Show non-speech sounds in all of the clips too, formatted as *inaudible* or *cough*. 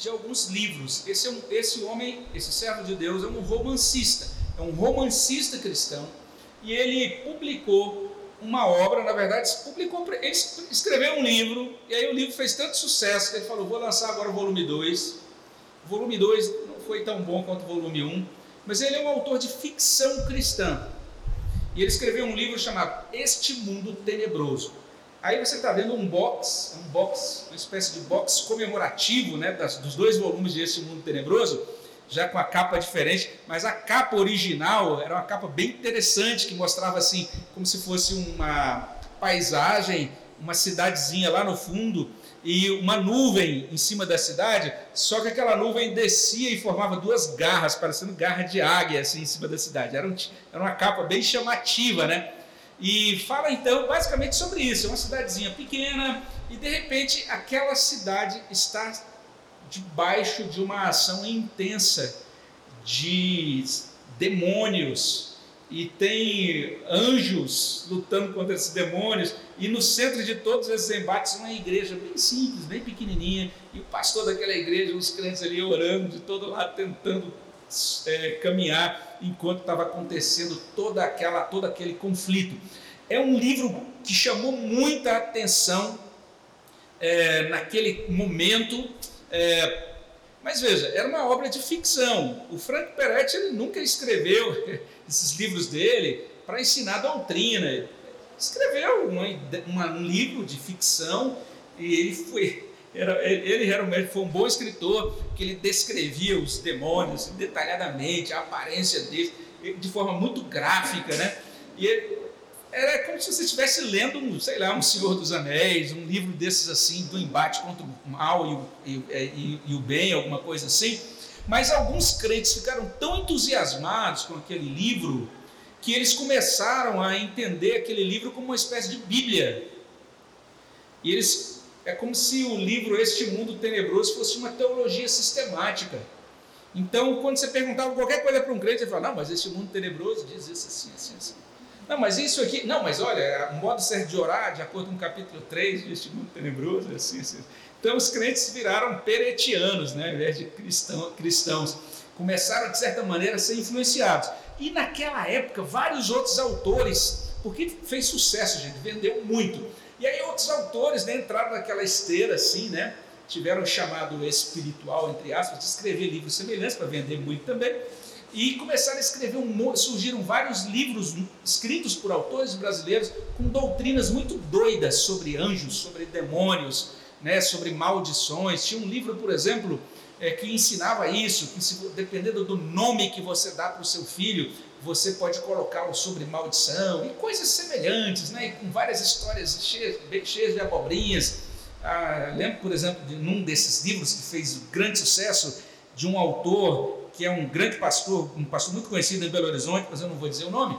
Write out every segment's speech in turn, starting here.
de alguns livros. Esse, é um, esse homem, esse servo de Deus, é um romancista, é um romancista cristão, e ele publicou uma obra, na verdade, publicou, ele escreveu um livro, e aí o livro fez tanto sucesso que ele falou: vou lançar agora o volume 2. O volume 2 não foi tão bom quanto o volume 1, um, mas ele é um autor de ficção cristã. E ele escreveu um livro chamado Este Mundo Tenebroso. Aí você está vendo um box, um box, uma espécie de box comemorativo né, das, dos dois volumes de Este Mundo Tenebroso, já com a capa diferente, mas a capa original era uma capa bem interessante que mostrava assim, como se fosse uma paisagem, uma cidadezinha lá no fundo e uma nuvem em cima da cidade, só que aquela nuvem descia e formava duas garras, parecendo garra de águia assim em cima da cidade. Era, um, era uma capa bem chamativa, né? E fala então basicamente sobre isso, é uma cidadezinha pequena e de repente aquela cidade está debaixo de uma ação intensa de demônios. E tem anjos lutando contra esses demônios. E no centro de todos esses embates uma igreja bem simples, bem pequenininha. E o pastor daquela igreja, os crentes ali orando de todo lado tentando é, caminhar enquanto estava acontecendo toda aquela todo aquele conflito. É um livro que chamou muita atenção é, naquele momento é, mas veja, era uma obra de ficção. O Frank Peretti ele nunca escreveu *laughs* esses livros dele para ensinar doutrina. Escreveu uma, uma, um livro de ficção e ele foi era, ele realmente foi um bom escritor, que ele descrevia os demônios detalhadamente, a aparência deles, de forma muito gráfica, né? E ele, era como se você estivesse lendo, um, sei lá, um Senhor dos Anéis, um livro desses assim, do embate contra o mal e o, e, e, e o bem, alguma coisa assim. Mas alguns crentes ficaram tão entusiasmados com aquele livro que eles começaram a entender aquele livro como uma espécie de Bíblia. E eles é como se o livro Este Mundo Tenebroso fosse uma teologia sistemática. Então, quando você perguntava qualquer coisa para um crente, ele falava: Não, mas este mundo tenebroso diz isso assim, assim, assim. Não, mas isso aqui. Não, mas olha, o modo certo de orar, de acordo com o capítulo 3 deste mundo tenebroso, é assim, assim. Então os crentes viraram peretianos, né, ao invés de cristão, cristãos. Começaram, de certa maneira, a ser influenciados. E naquela época, vários outros autores, porque fez sucesso, gente, vendeu muito. E aí outros autores né, entraram naquela esteira assim, né? Tiveram o chamado espiritual, entre aspas, de escrever livros semelhantes para vender muito também e começaram a escrever um surgiram vários livros escritos por autores brasileiros com doutrinas muito doidas sobre anjos, sobre demônios, né, sobre maldições. Tinha um livro, por exemplo, é, que ensinava isso, que se, dependendo do nome que você dá para o seu filho, você pode colocá-lo sobre maldição e coisas semelhantes, né, e com várias histórias cheias, cheias de abobrinhas. Ah, lembro, por exemplo, de um desses livros que fez grande sucesso de um autor que é um grande pastor, um pastor muito conhecido em Belo Horizonte, mas eu não vou dizer o nome.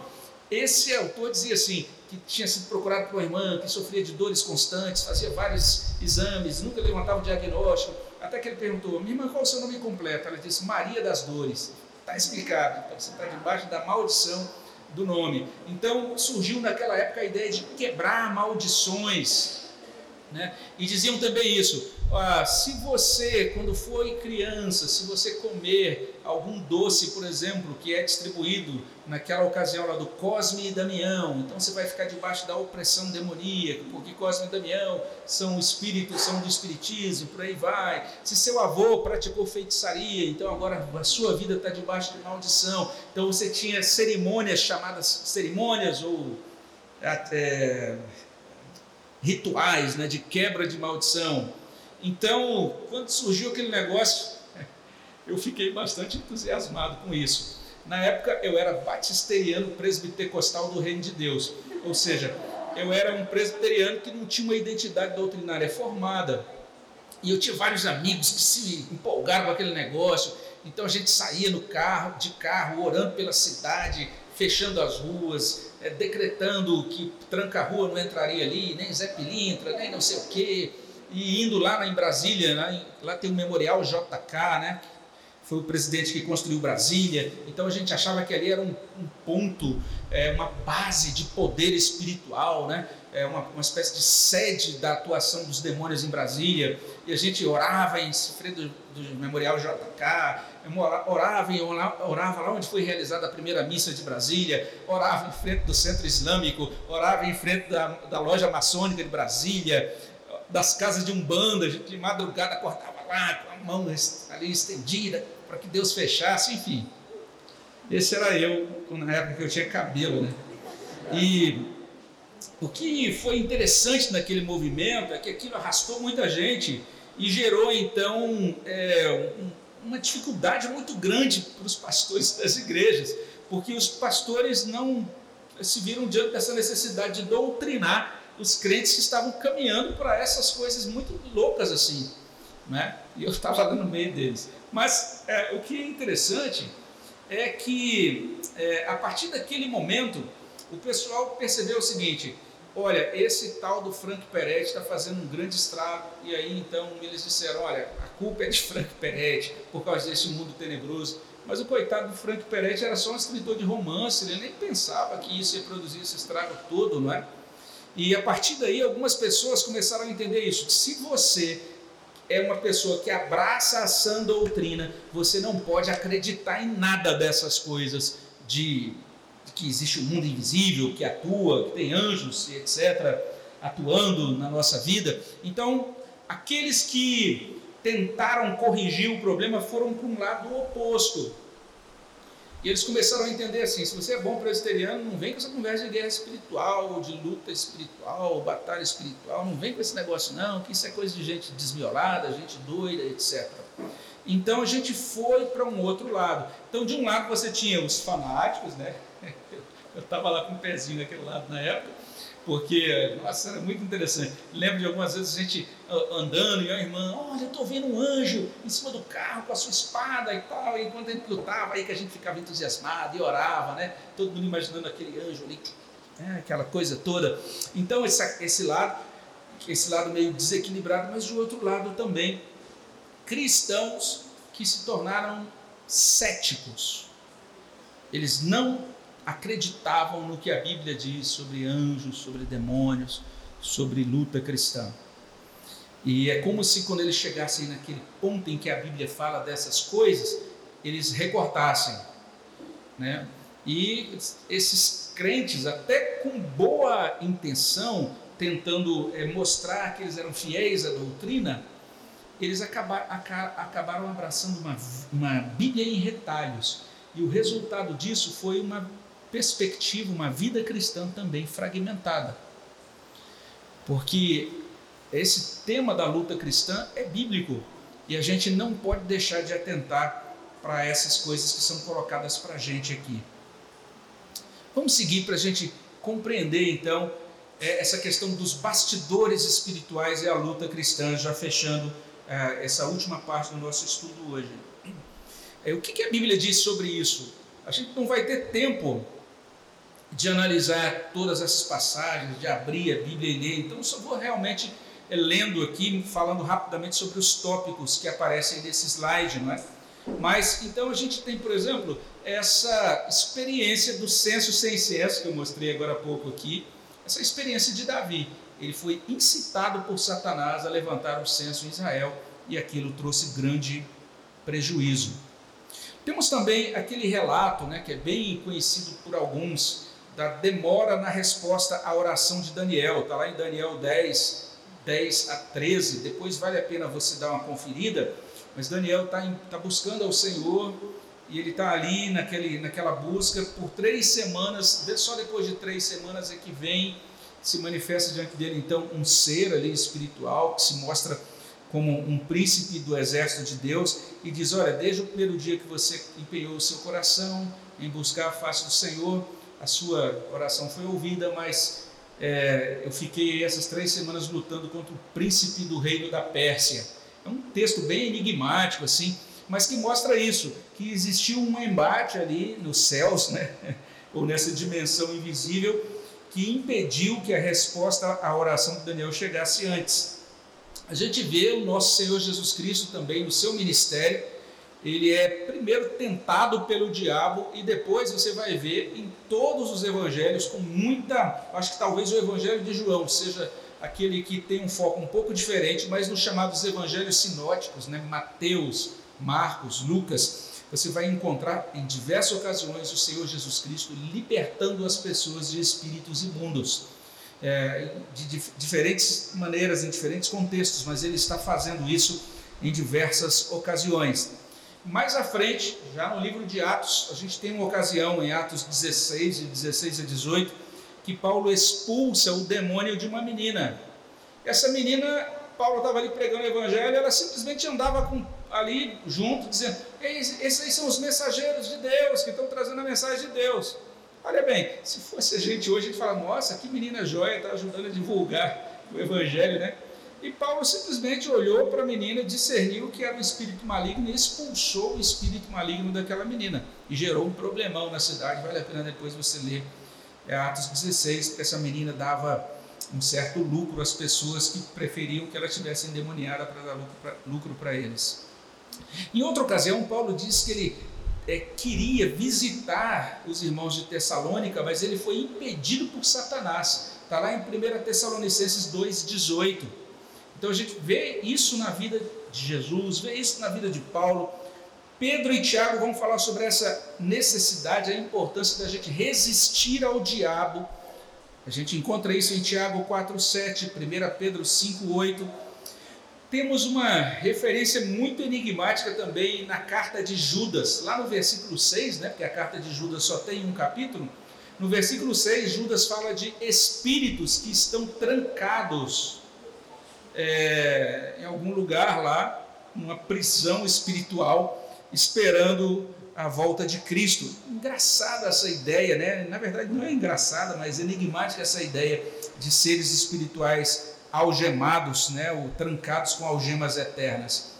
Esse autor dizia assim, que tinha sido procurado por uma irmã, que sofria de dores constantes, fazia vários exames, nunca levantava o diagnóstico, até que ele perguntou, minha irmã, qual é o seu nome completo? Ela disse, Maria das Dores. Está explicado, então você está debaixo da maldição do nome. Então surgiu naquela época a ideia de quebrar maldições. Né? E diziam também isso, ah, se você, quando foi criança, se você comer algum doce, por exemplo, que é distribuído naquela ocasião lá do Cosme e Damião, então você vai ficar debaixo da opressão demoníaca, porque Cosme e Damião são espíritos, são do espiritismo, por aí vai. Se seu avô praticou feitiçaria, então agora a sua vida está debaixo de maldição. Então você tinha cerimônias chamadas cerimônias ou até rituais né, de quebra de maldição então, quando surgiu aquele negócio, *laughs* eu fiquei bastante entusiasmado com isso. Na época, eu era batisteriano presbitecostal do Reino de Deus, ou seja, eu era um presbiteriano que não tinha uma identidade doutrinária formada. E eu tinha vários amigos que se empolgaram com aquele negócio. Então a gente saía no carro, de carro, orando pela cidade, fechando as ruas, é, decretando que tranca-rua não entraria ali, nem Zé Pilintra, nem não sei o quê e indo lá em Brasília, lá, lá tem o Memorial JK, né? Foi o presidente que construiu Brasília. Então a gente achava que ali era um, um ponto, é, uma base de poder espiritual, né? É, uma, uma espécie de sede da atuação dos demônios em Brasília, e a gente orava em frente do, do Memorial JK, orava, em, orava lá onde foi realizada a primeira missa de Brasília, orava em frente do Centro Islâmico, orava em frente da, da loja maçônica de Brasília, das casas de Umbanda, a gente de madrugada cortava lá com a mão ali estendida para que Deus fechasse, enfim. Esse era eu na época que eu tinha cabelo, né? E o que foi interessante naquele movimento é que aquilo arrastou muita gente e gerou então é, uma dificuldade muito grande para os pastores *laughs* das igrejas, porque os pastores não se viram diante dessa necessidade de doutrinar os crentes que estavam caminhando para essas coisas muito loucas assim, né? E eu estava lá no meio deles. Mas é, o que é interessante é que é, a partir daquele momento o pessoal percebeu o seguinte: olha, esse tal do Frank Peretti está fazendo um grande estrago. E aí então eles disseram: olha, a culpa é de Frank Peretti por causa desse mundo tenebroso. Mas o coitado do Frank Peretti era só um escritor de romance, ele nem pensava que isso ia produzir esse estrago todo, não é? E a partir daí algumas pessoas começaram a entender isso. Se você é uma pessoa que abraça a sã doutrina, você não pode acreditar em nada dessas coisas de que existe um mundo invisível que atua, que tem anjos, etc., atuando na nossa vida. Então, aqueles que tentaram corrigir o problema foram para um lado oposto. E eles começaram a entender assim: se você é bom presbiteriano, não vem com essa conversa de guerra espiritual, de luta espiritual, batalha espiritual, não vem com esse negócio, não, que isso é coisa de gente desmiolada, gente doida, etc. Então a gente foi para um outro lado. Então, de um lado você tinha os fanáticos, né? Eu estava lá com o pezinho naquele lado na época, porque, nossa, era muito interessante. Lembro de algumas vezes a gente andando e a irmã, olha, eu estou vendo um anjo em cima do carro com a sua espada e tal, e enquanto a gente lutava, aí que a gente ficava entusiasmado e orava, né? Todo mundo imaginando aquele anjo ali, né? aquela coisa toda. Então, esse, esse lado, esse lado meio desequilibrado, mas do outro lado também, cristãos que se tornaram céticos. Eles não acreditavam no que a Bíblia diz sobre anjos, sobre demônios, sobre luta cristã. E é como se quando eles chegassem naquele ponto em que a Bíblia fala dessas coisas, eles recortassem, né? E esses crentes, até com boa intenção, tentando é, mostrar que eles eram fiéis à doutrina, eles acabaram, acabaram abraçando uma, uma Bíblia em retalhos. E o resultado disso foi uma perspectiva, uma vida cristã também fragmentada. Porque esse tema da luta cristã é bíblico e a gente não pode deixar de atentar para essas coisas que são colocadas para a gente aqui. Vamos seguir para a gente compreender então é, essa questão dos bastidores espirituais e a luta cristã, já fechando é, essa última parte do nosso estudo hoje. É, o que, a Bíblia diz sobre isso? A gente não vai ter tempo de analisar todas essas passagens, de abrir a Bíblia e ler. Então, só vou realmente é, lendo aqui, falando rapidamente sobre os tópicos que aparecem nesse slide, não é? Mas, então, a gente tem, por exemplo, essa experiência do censo sem censo, que eu mostrei agora há pouco aqui, essa experiência de Davi. Ele foi incitado por Satanás a levantar o censo em Israel e aquilo trouxe grande prejuízo. Temos também aquele relato, né, que é bem conhecido por alguns, da demora na resposta à oração de Daniel. Está lá em Daniel 10, 10 a 13. Depois vale a pena você dar uma conferida. Mas Daniel está tá buscando ao Senhor e ele está ali naquele, naquela busca por três semanas. Só depois de três semanas é que vem, se manifesta diante dele então um ser ali espiritual que se mostra como um príncipe do exército de Deus e diz: Olha, desde o primeiro dia que você empenhou o seu coração em buscar a face do Senhor a sua oração foi ouvida, mas é, eu fiquei essas três semanas lutando contra o príncipe do reino da Pérsia. É um texto bem enigmático, assim, mas que mostra isso, que existiu um embate ali nos céus, né? *laughs* ou nessa dimensão invisível, que impediu que a resposta à oração de Daniel chegasse antes. A gente vê o nosso Senhor Jesus Cristo também no seu ministério, ele é primeiro tentado pelo diabo e depois você vai ver em todos os evangelhos com muita, acho que talvez o evangelho de João seja aquele que tem um foco um pouco diferente, mas nos chamados evangelhos sinóticos, né? Mateus, Marcos, Lucas, você vai encontrar em diversas ocasiões o Senhor Jesus Cristo libertando as pessoas de espíritos imundos. É, de, de diferentes maneiras, em diferentes contextos, mas ele está fazendo isso em diversas ocasiões. Mais à frente, já no livro de Atos, a gente tem uma ocasião em Atos 16, de 16 a 18, que Paulo expulsa o demônio de uma menina. Essa menina, Paulo estava ali pregando o evangelho, ela simplesmente andava com, ali junto, dizendo: esses aí são os mensageiros de Deus que estão trazendo a mensagem de Deus. Olha bem, se fosse a gente hoje, a gente fala: nossa, que menina joia, está ajudando a divulgar o evangelho, né? E Paulo simplesmente olhou para a menina, discerniu que era um espírito maligno e expulsou o espírito maligno daquela menina. E gerou um problemão na cidade. Vale a pena depois você ler é, Atos 16, que essa menina dava um certo lucro às pessoas que preferiam que ela tivesse endemoniada para dar lucro para eles. Em outra ocasião, Paulo diz que ele é, queria visitar os irmãos de Tessalônica, mas ele foi impedido por Satanás. Está lá em 1 Tessalonicenses 2,18. Então a gente vê isso na vida de Jesus, vê isso na vida de Paulo. Pedro e Tiago vão falar sobre essa necessidade, a importância da gente resistir ao diabo. A gente encontra isso em Tiago 4,7, 1 Pedro 5,8. Temos uma referência muito enigmática também na carta de Judas, lá no versículo 6, né, porque a carta de Judas só tem um capítulo. No versículo 6, Judas fala de espíritos que estão trancados é, em algum lugar lá, numa prisão espiritual, esperando a volta de Cristo. Engraçada essa ideia, né? Na verdade, não é engraçada, mas enigmática essa ideia de seres espirituais algemados, né? Ou trancados com algemas eternas.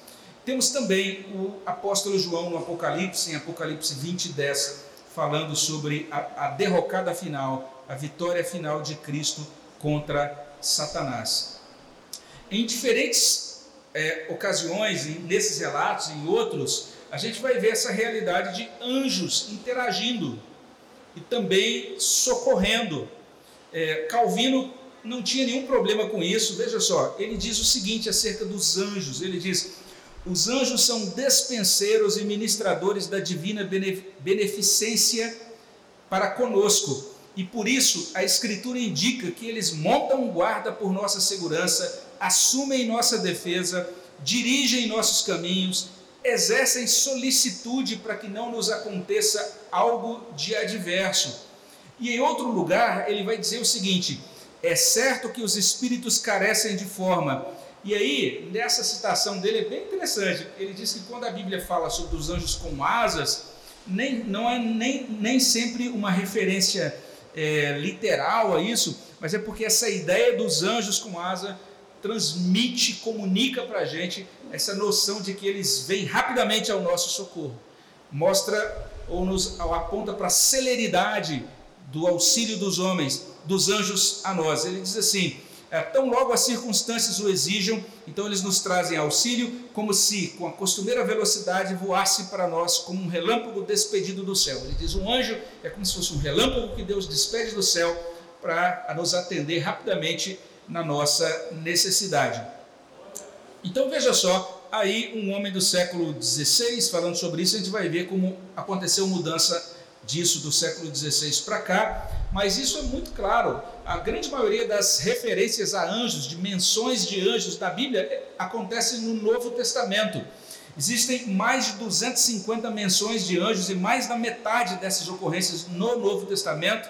Temos também o apóstolo João no Apocalipse, em Apocalipse 20, 10, falando sobre a, a derrocada final, a vitória final de Cristo contra Satanás. Em diferentes é, ocasiões, nesses relatos e em outros, a gente vai ver essa realidade de anjos interagindo e também socorrendo. É, Calvino não tinha nenhum problema com isso, veja só, ele diz o seguinte acerca dos anjos: ele diz, os anjos são despenseiros e ministradores da divina beneficência para conosco, e por isso a Escritura indica que eles montam guarda por nossa segurança assumem nossa defesa, dirigem nossos caminhos, exercem solicitude para que não nos aconteça algo de adverso. E em outro lugar, ele vai dizer o seguinte: é certo que os espíritos carecem de forma. E aí, nessa citação dele é bem interessante. Ele diz que quando a Bíblia fala sobre os anjos com asas, nem, não é nem, nem sempre uma referência é, literal a isso, mas é porque essa ideia dos anjos com asa transmite, comunica para a gente essa noção de que eles vêm rapidamente ao nosso socorro. Mostra ou nos aponta para a celeridade do auxílio dos homens, dos anjos a nós. Ele diz assim: é, tão logo as circunstâncias o exijam, então eles nos trazem auxílio, como se com a costumeira velocidade voasse para nós como um relâmpago despedido do céu. Ele diz: um anjo é como se fosse um relâmpago que Deus despede do céu para nos atender rapidamente na nossa necessidade. Então veja só, aí um homem do século XVI falando sobre isso, a gente vai ver como aconteceu mudança disso do século XVI para cá, mas isso é muito claro. A grande maioria das referências a anjos, de menções de anjos da Bíblia, é, acontecem no Novo Testamento. Existem mais de 250 menções de anjos e mais da metade dessas ocorrências no Novo Testamento.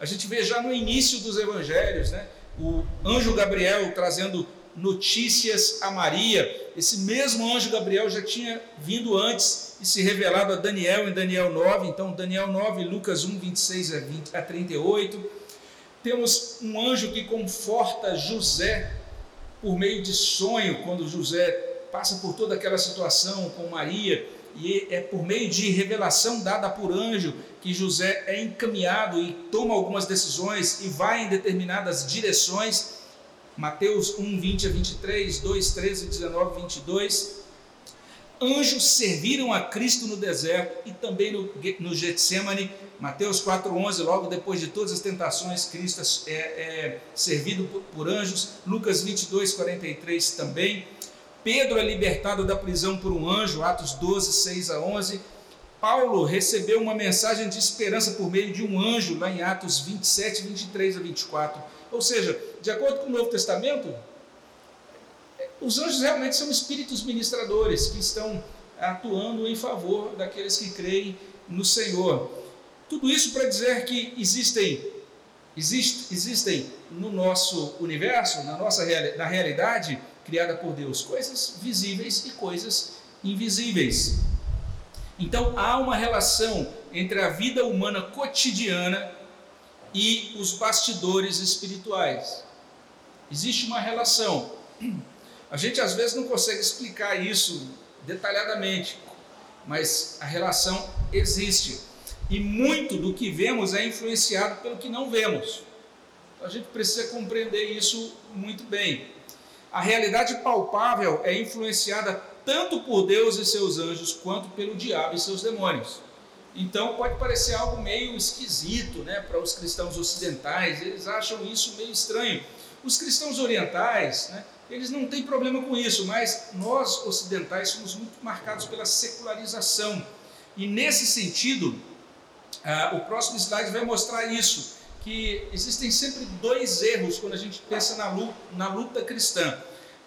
A gente vê já no início dos evangelhos, né? O anjo Gabriel trazendo notícias a Maria. Esse mesmo anjo Gabriel já tinha vindo antes e se revelado a Daniel em Daniel 9. Então, Daniel 9, Lucas 1, 26 a, 20, a 38. Temos um anjo que conforta José por meio de sonho, quando José passa por toda aquela situação com Maria e é por meio de revelação dada por anjo que José é encaminhado e toma algumas decisões e vai em determinadas direções. Mateus 1, 20 a 23, 2, 13, 19, 22. Anjos serviram a Cristo no deserto e também no, no Getsemane. Mateus 4,11, logo depois de todas as tentações, Cristo é, é servido por, por anjos. Lucas 22, 43 também. Pedro é libertado da prisão por um anjo, Atos 12, 6 a 11. Paulo recebeu uma mensagem de esperança por meio de um anjo, lá em Atos 27, 23 a 24. Ou seja, de acordo com o Novo Testamento, os anjos realmente são espíritos ministradores que estão atuando em favor daqueles que creem no Senhor. Tudo isso para dizer que existem, existe, existem no nosso universo, na nossa na realidade criada por Deus, coisas visíveis e coisas invisíveis. Então há uma relação entre a vida humana cotidiana e os bastidores espirituais. Existe uma relação. A gente às vezes não consegue explicar isso detalhadamente, mas a relação existe. E muito do que vemos é influenciado pelo que não vemos. Então, a gente precisa compreender isso muito bem. A realidade palpável é influenciada tanto por Deus e seus anjos, quanto pelo diabo e seus demônios. Então pode parecer algo meio esquisito né, para os cristãos ocidentais, eles acham isso meio estranho. Os cristãos orientais, né, eles não têm problema com isso, mas nós ocidentais somos muito marcados pela secularização. E nesse sentido, ah, o próximo slide vai mostrar isso, que existem sempre dois erros quando a gente pensa na luta, na luta cristã.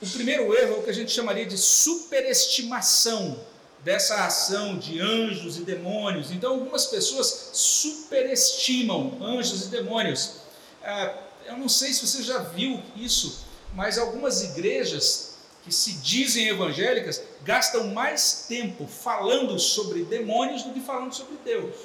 O primeiro erro é o que a gente chamaria de superestimação dessa ação de anjos e demônios. Então, algumas pessoas superestimam anjos e demônios. Ah, eu não sei se você já viu isso, mas algumas igrejas que se dizem evangélicas gastam mais tempo falando sobre demônios do que falando sobre Deus.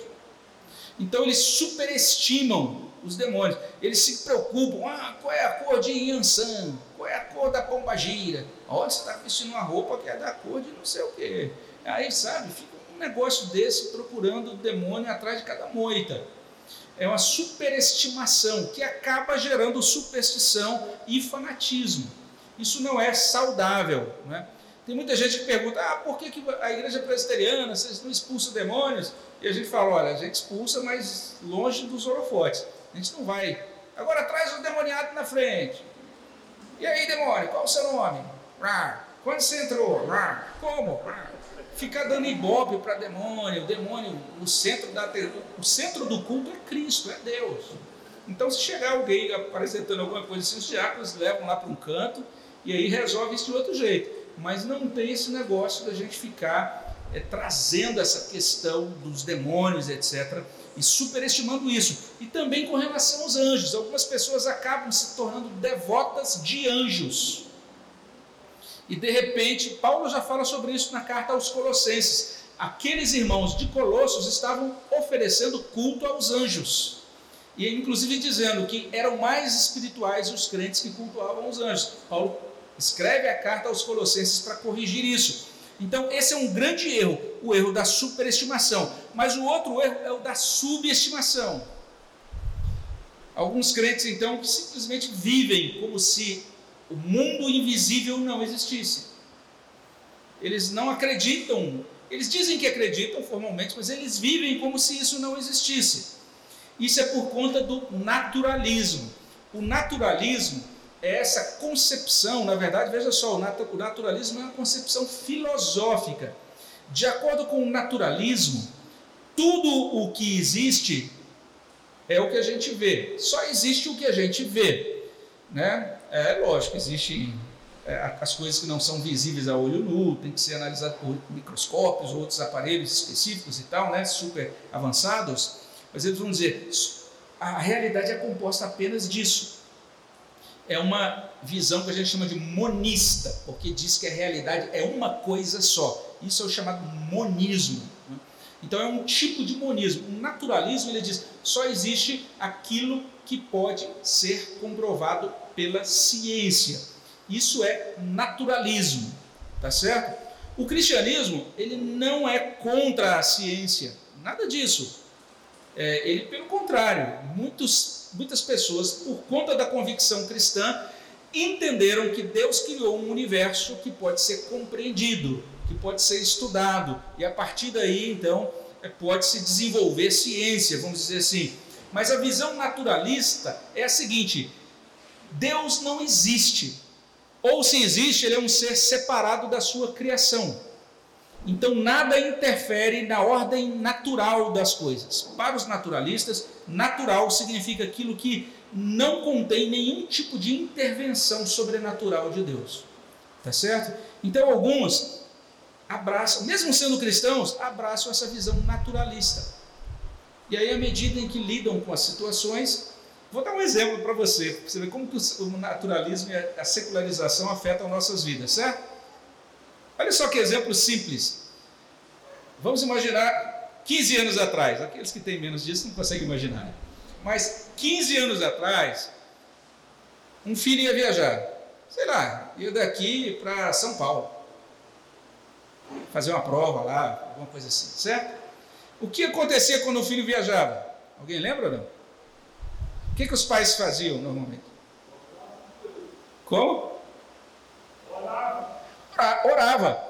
Então, eles superestimam os demônios. Eles se preocupam, ah, qual é a cor de Yansan? Qual é a cor da pombagira? Olha, você está vestindo uma roupa que é da cor de não sei o quê. Aí, sabe, fica um negócio desse procurando o demônio atrás de cada moita. É uma superestimação que acaba gerando superstição e fanatismo. Isso não é saudável. Né? Tem muita gente que pergunta: ah, por que, que a igreja presbiteriana, vocês não expulsam demônios? E a gente fala: olha, a gente expulsa, mas longe dos holofotes. A gente não vai. Agora traz o demoniado na frente. E aí, demônio, qual o seu nome? Rar. Quando você entrou? Rar. Como? Rar. Ficar dando ibope para demônio, o demônio, o centro, da, o centro do culto é Cristo, é Deus. Então, se chegar alguém apresentando alguma coisa assim, os diáconos levam lá para um canto e aí resolve isso de outro jeito. Mas não tem esse negócio da gente ficar é, trazendo essa questão dos demônios, etc e superestimando isso. E também com relação aos anjos. Algumas pessoas acabam se tornando devotas de anjos. E de repente, Paulo já fala sobre isso na carta aos Colossenses. Aqueles irmãos de Colossos estavam oferecendo culto aos anjos. E inclusive dizendo que eram mais espirituais os crentes que cultuavam os anjos. Paulo escreve a carta aos Colossenses para corrigir isso. Então, esse é um grande erro, o erro da superestimação. Mas o outro erro é o da subestimação. Alguns crentes, então, simplesmente vivem como se o mundo invisível não existisse. Eles não acreditam, eles dizem que acreditam formalmente, mas eles vivem como se isso não existisse. Isso é por conta do naturalismo. O naturalismo essa concepção, na verdade, veja só, o naturalismo é uma concepção filosófica. De acordo com o naturalismo, tudo o que existe é o que a gente vê. Só existe o que a gente vê. Né? É lógico, existe é, as coisas que não são visíveis a olho nu, tem que ser analisado por microscópios, outros aparelhos específicos e tal, né? super avançados. Mas eles vão dizer, a realidade é composta apenas disso é uma visão que a gente chama de monista, porque diz que a realidade é uma coisa só. Isso é o chamado monismo. Né? Então é um tipo de monismo. O naturalismo ele diz só existe aquilo que pode ser comprovado pela ciência. Isso é naturalismo, tá certo? O cristianismo ele não é contra a ciência, nada disso. É, ele pelo contrário, muitos muitas pessoas, por conta da convicção cristã, entenderam que Deus criou um universo que pode ser compreendido, que pode ser estudado, e a partir daí, então, é, pode se desenvolver ciência, vamos dizer assim. Mas a visão naturalista é a seguinte: Deus não existe. Ou se existe, ele é um ser separado da sua criação. Então nada interfere na ordem natural das coisas. Para os naturalistas, natural significa aquilo que não contém nenhum tipo de intervenção sobrenatural de Deus. Tá certo? Então alguns abraçam, mesmo sendo cristãos, abraçam essa visão naturalista. E aí, à medida em que lidam com as situações, vou dar um exemplo para você, para você ver como que o naturalismo e a secularização afetam nossas vidas, certo? Olha só que exemplo simples. Vamos imaginar 15 anos atrás, aqueles que têm menos disso não conseguem imaginar. Mas 15 anos atrás, um filho ia viajar, sei lá, ia daqui para São Paulo, fazer uma prova lá, alguma coisa assim, certo? O que acontecia quando o filho viajava? Alguém lembra ou não? O que, que os pais faziam normalmente? Como? Orava.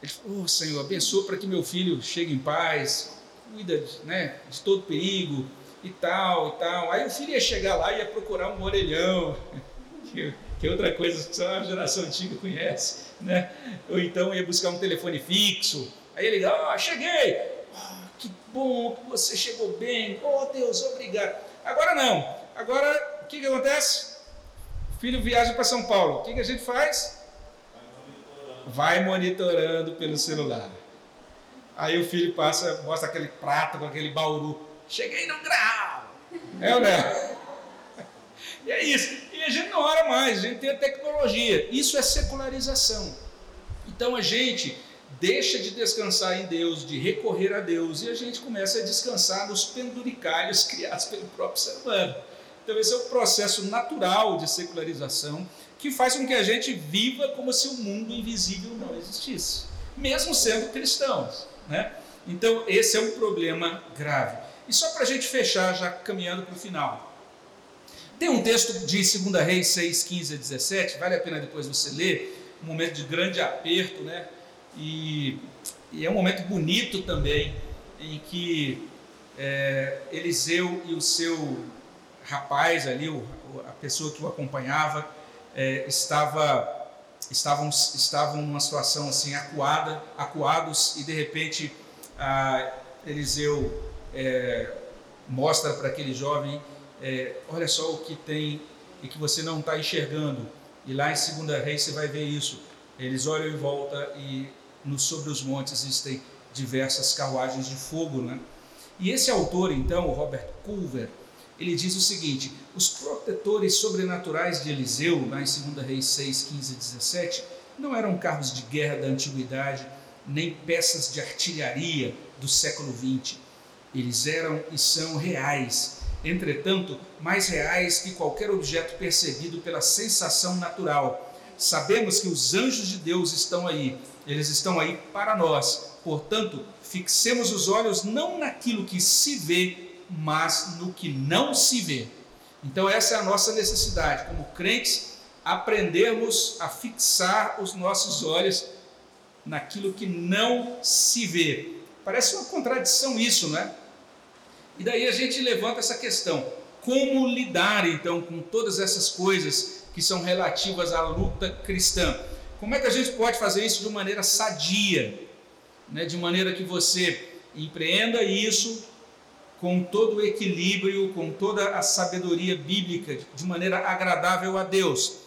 Ele falou, oh, Senhor, abençoa para que meu filho chegue em paz, cuida né, de todo perigo e tal, e tal. Aí o filho ia chegar lá e ia procurar um orelhão, *laughs* que, que é outra coisa que só a geração antiga conhece, né? Ou então ia buscar um telefone fixo. Aí ele ah, cheguei! Oh, que bom que você chegou bem, oh Deus, obrigado. Agora não, agora o que, que acontece? O filho viaja para São Paulo, o que, que a gente faz? Vai monitorando pelo celular. Aí o filho passa, mostra aquele prato com aquele bauru. Cheguei no grau! É ou não é? *laughs* E é isso. E a gente não ora mais, a gente tem a tecnologia. Isso é secularização. Então a gente deixa de descansar em Deus, de recorrer a Deus, e a gente começa a descansar nos penduricalhos *laughs* criados pelo próprio ser humano. Então esse é o processo natural de secularização que faz com que a gente viva como se o mundo invisível não existisse, mesmo sendo cristãos. Né? Então, esse é um problema grave. E só para a gente fechar, já caminhando para o final. Tem um texto de 2 Reis 6, 15 a 17, vale a pena depois você ler, um momento de grande aperto, né? E, e é um momento bonito também, em que é, Eliseu e o seu rapaz ali, o, a pessoa que o acompanhava, é, estava estavam estavam numa situação assim acuada, acuados e de repente Eliseu é, mostra para aquele jovem, é, olha só o que tem e que você não está enxergando. E lá em Segunda Reis você vai ver isso. Eles olham em volta e no, sobre os montes existem diversas carruagens de fogo, né? E esse autor, então, o Robert Culver, ele diz o seguinte: os protetores sobrenaturais de Eliseu, lá em 2 Reis 6, 15 e 17, não eram carros de guerra da antiguidade, nem peças de artilharia do século 20. Eles eram e são reais, entretanto, mais reais que qualquer objeto percebido pela sensação natural. Sabemos que os anjos de Deus estão aí, eles estão aí para nós. Portanto, fixemos os olhos não naquilo que se vê, mas no que não se vê. Então, essa é a nossa necessidade, como crentes, aprendermos a fixar os nossos olhos naquilo que não se vê. Parece uma contradição isso, né? E daí a gente levanta essa questão: como lidar então com todas essas coisas que são relativas à luta cristã? Como é que a gente pode fazer isso de maneira sadia, né? de maneira que você empreenda isso com todo o equilíbrio, com toda a sabedoria bíblica, de maneira agradável a Deus.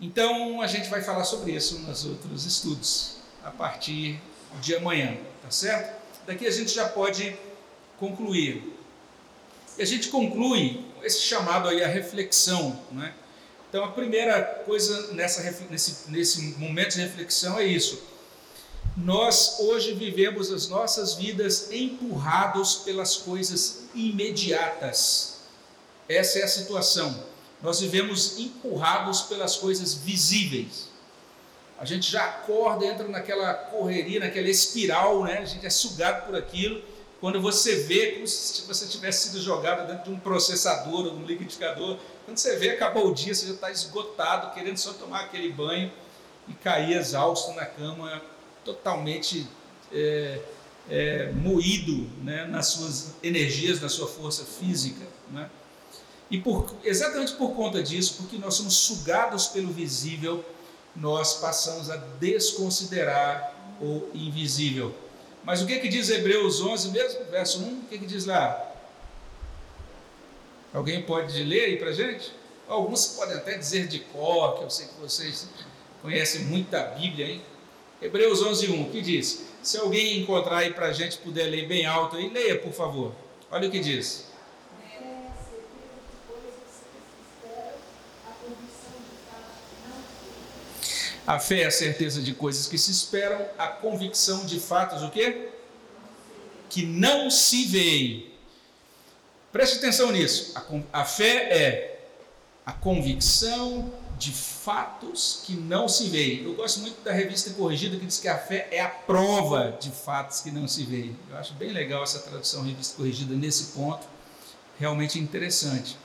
Então a gente vai falar sobre isso nos outros estudos, a partir de amanhã, tá certo? Daqui a gente já pode concluir. E a gente conclui esse chamado aí à reflexão, né? Então a primeira coisa nessa, nesse, nesse momento de reflexão é isso nós hoje vivemos as nossas vidas empurrados pelas coisas imediatas. Essa é a situação. Nós vivemos empurrados pelas coisas visíveis. A gente já acorda, entra naquela correria, naquela espiral, né? A gente é sugado por aquilo. Quando você vê, como se você tivesse sido jogado dentro de um processador ou de um liquidificador, quando você vê, acabou o dia, você já está esgotado, querendo só tomar aquele banho e cair exausto na cama totalmente é, é, moído né, nas suas energias, na sua força física. Né? E por, exatamente por conta disso, porque nós somos sugados pelo visível, nós passamos a desconsiderar o invisível. Mas o que, que diz Hebreus 11, mesmo, verso 1? O que, que diz lá? Alguém pode ler aí para gente? Alguns podem até dizer de cor, que eu sei que vocês conhecem muito da Bíblia, hein? Hebreus 11, 1, que diz? Se alguém encontrar aí para a gente, puder ler bem alto aí, leia, por favor. Olha o que diz. A fé é a certeza de coisas que se esperam, a convicção de fatos o quê? Que não se veem. Preste atenção nisso. A, a fé é a convicção de fatos que não se veem. Eu gosto muito da revista Corrigida que diz que a fé é a prova de fatos que não se veem. Eu acho bem legal essa tradução revista corrigida nesse ponto. Realmente interessante.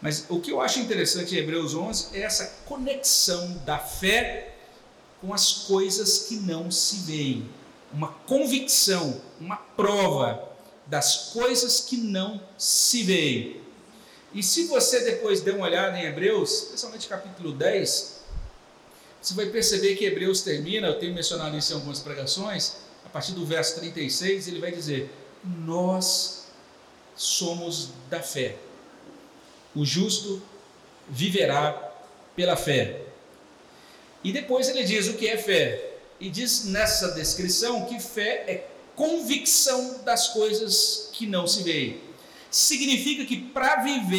Mas o que eu acho interessante em Hebreus 11 é essa conexão da fé com as coisas que não se veem. Uma convicção, uma prova das coisas que não se veem. E se você depois der uma olhada em Hebreus, especialmente capítulo 10, você vai perceber que Hebreus termina, eu tenho mencionado isso em algumas pregações, a partir do verso 36, ele vai dizer: Nós somos da fé. O justo viverá pela fé. E depois ele diz o que é fé. E diz nessa descrição que fé é convicção das coisas que não se veem. Significa que para viver